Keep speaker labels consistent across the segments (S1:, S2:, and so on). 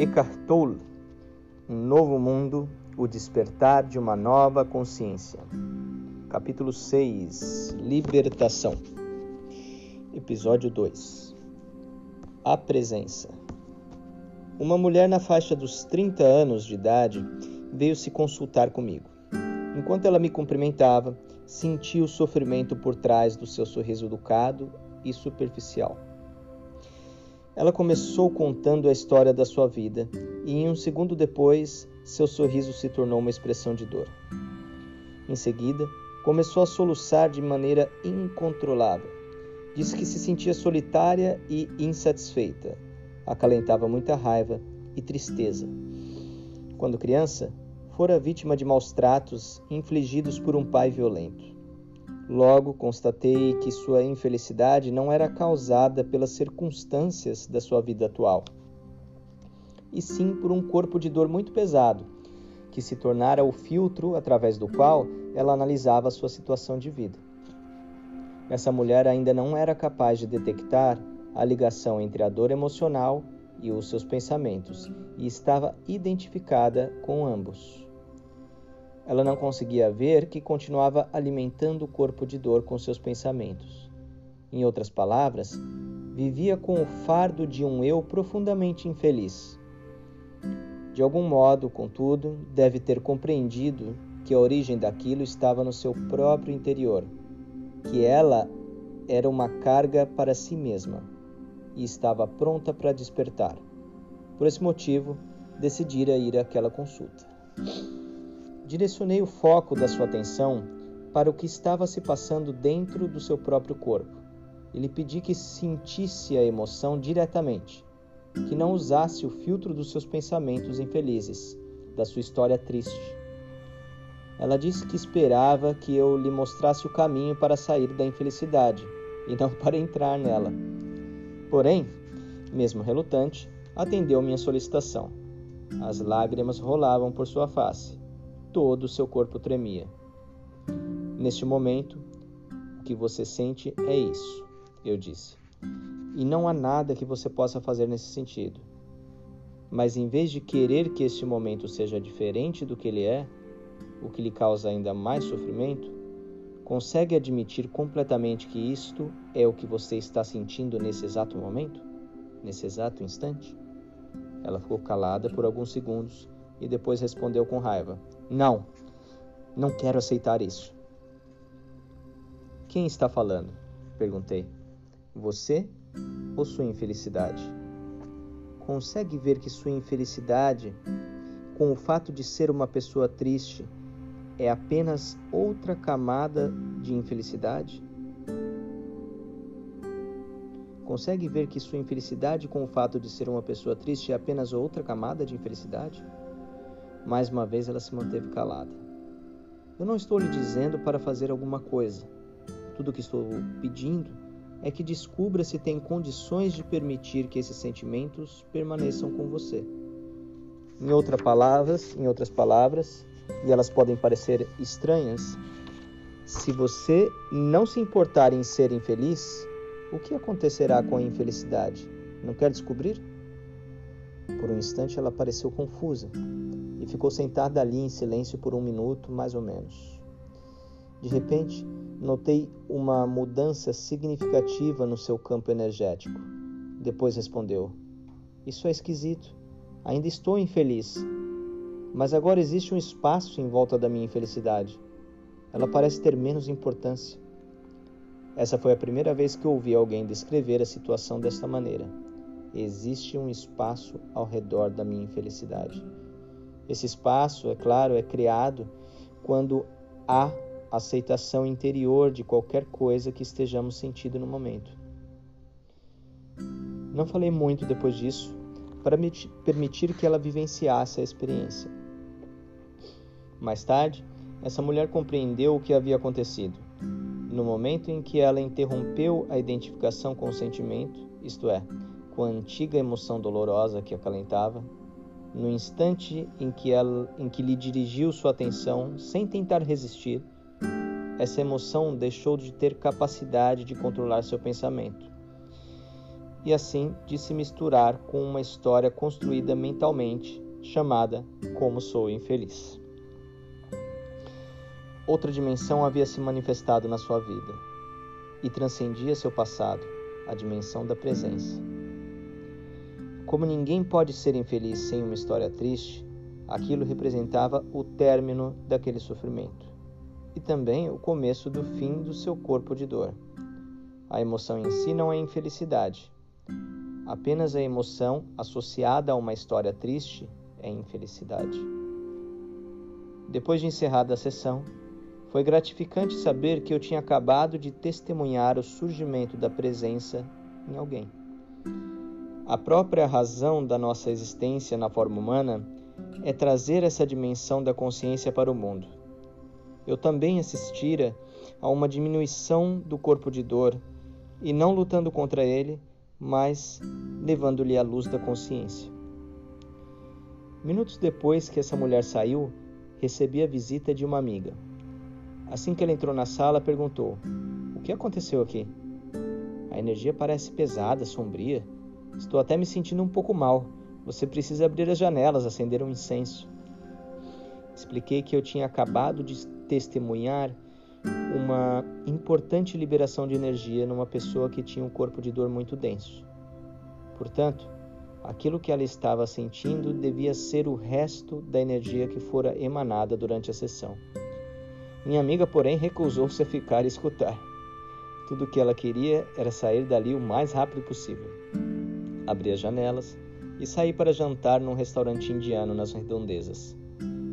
S1: Eckhart Tolle, Um Novo Mundo, o Despertar de uma Nova Consciência. Capítulo 6 Libertação. Episódio 2 A Presença. Uma mulher na faixa dos 30 anos de idade veio se consultar comigo. Enquanto ela me cumprimentava, senti o sofrimento por trás do seu sorriso educado e superficial. Ela começou contando a história da sua vida e, em um segundo depois, seu sorriso se tornou uma expressão de dor. Em seguida, começou a soluçar de maneira incontrolável. Disse que se sentia solitária e insatisfeita. Acalentava muita raiva e tristeza. Quando criança, fora vítima de maus tratos infligidos por um pai violento. Logo constatei que sua infelicidade não era causada pelas circunstâncias da sua vida atual, e sim por um corpo de dor muito pesado, que se tornara o filtro através do qual ela analisava sua situação de vida. Essa mulher ainda não era capaz de detectar a ligação entre a dor emocional e os seus pensamentos, e estava identificada com ambos. Ela não conseguia ver que continuava alimentando o corpo de dor com seus pensamentos. Em outras palavras, vivia com o fardo de um eu profundamente infeliz. De algum modo, contudo, deve ter compreendido que a origem daquilo estava no seu próprio interior, que ela era uma carga para si mesma e estava pronta para despertar. Por esse motivo, decidira ir àquela consulta direcionei o foco da sua atenção para o que estava se passando dentro do seu próprio corpo e lhe pedi que sentisse a emoção diretamente, que não usasse o filtro dos seus pensamentos infelizes, da sua história triste. Ela disse que esperava que eu lhe mostrasse o caminho para sair da infelicidade e não para entrar nela. Porém, mesmo relutante, atendeu minha solicitação. As lágrimas rolavam por sua face todo o seu corpo tremia. Neste momento, o que você sente é isso, eu disse. E não há nada que você possa fazer nesse sentido. Mas em vez de querer que este momento seja diferente do que ele é, o que lhe causa ainda mais sofrimento, consegue admitir completamente que isto é o que você está sentindo nesse exato momento? Nesse exato instante? Ela ficou calada por alguns segundos e depois respondeu com raiva: Não, não quero aceitar isso. Quem está falando? perguntei. Você ou sua infelicidade? Consegue ver que sua infelicidade, com o fato de ser uma pessoa triste, é apenas outra camada de infelicidade? Consegue ver que sua infelicidade, com o fato de ser uma pessoa triste, é apenas outra camada de infelicidade? Mais uma vez ela se manteve calada. Eu não estou lhe dizendo para fazer alguma coisa. Tudo o que estou pedindo é que descubra se tem condições de permitir que esses sentimentos permaneçam com você. Em outras palavras, em outras palavras, e elas podem parecer estranhas, se você não se importar em ser infeliz, o que acontecerá com a infelicidade? Não quer descobrir? Por um instante ela pareceu confusa e ficou sentada ali em silêncio por um minuto, mais ou menos. De repente, notei uma mudança significativa no seu campo energético. Depois respondeu: Isso é esquisito. Ainda estou infeliz. Mas agora existe um espaço em volta da minha infelicidade. Ela parece ter menos importância. Essa foi a primeira vez que ouvi alguém descrever a situação desta maneira. Existe um espaço ao redor da minha infelicidade. Esse espaço, é claro, é criado quando há aceitação interior de qualquer coisa que estejamos sentindo no momento. Não falei muito depois disso para me permitir que ela vivenciasse a experiência. Mais tarde, essa mulher compreendeu o que havia acontecido. No momento em que ela interrompeu a identificação com o sentimento, isto é, com a antiga emoção dolorosa que acalentava, no instante em que, ela, em que lhe dirigiu sua atenção, sem tentar resistir, essa emoção deixou de ter capacidade de controlar seu pensamento e assim de se misturar com uma história construída mentalmente chamada Como Sou Infeliz. Outra dimensão havia se manifestado na sua vida e transcendia seu passado, a dimensão da presença. Como ninguém pode ser infeliz sem uma história triste, aquilo representava o término daquele sofrimento e também o começo do fim do seu corpo de dor. A emoção em si não é infelicidade. Apenas a emoção associada a uma história triste é infelicidade. Depois de encerrada a sessão, foi gratificante saber que eu tinha acabado de testemunhar o surgimento da presença em alguém. A própria razão da nossa existência na forma humana é trazer essa dimensão da consciência para o mundo. Eu também assistira a uma diminuição do corpo de dor e não lutando contra ele, mas levando-lhe a luz da consciência. Minutos depois que essa mulher saiu, recebi a visita de uma amiga. Assim que ela entrou na sala, perguntou: O que aconteceu aqui? A energia parece pesada, sombria. Estou até me sentindo um pouco mal. Você precisa abrir as janelas, acender um incenso. Expliquei que eu tinha acabado de testemunhar uma importante liberação de energia numa pessoa que tinha um corpo de dor muito denso. Portanto, aquilo que ela estava sentindo devia ser o resto da energia que fora emanada durante a sessão. Minha amiga, porém, recusou-se a ficar e escutar. Tudo o que ela queria era sair dali o mais rápido possível. Abri as janelas e saí para jantar num restaurante indiano nas redondezas.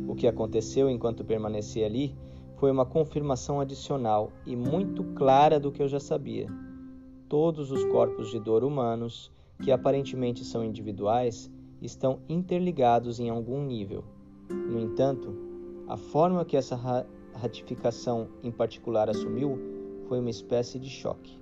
S1: O que aconteceu enquanto permaneci ali foi uma confirmação adicional e muito clara do que eu já sabia. Todos os corpos de dor humanos, que aparentemente são individuais, estão interligados em algum nível. No entanto, a forma que essa ratificação em particular assumiu foi uma espécie de choque.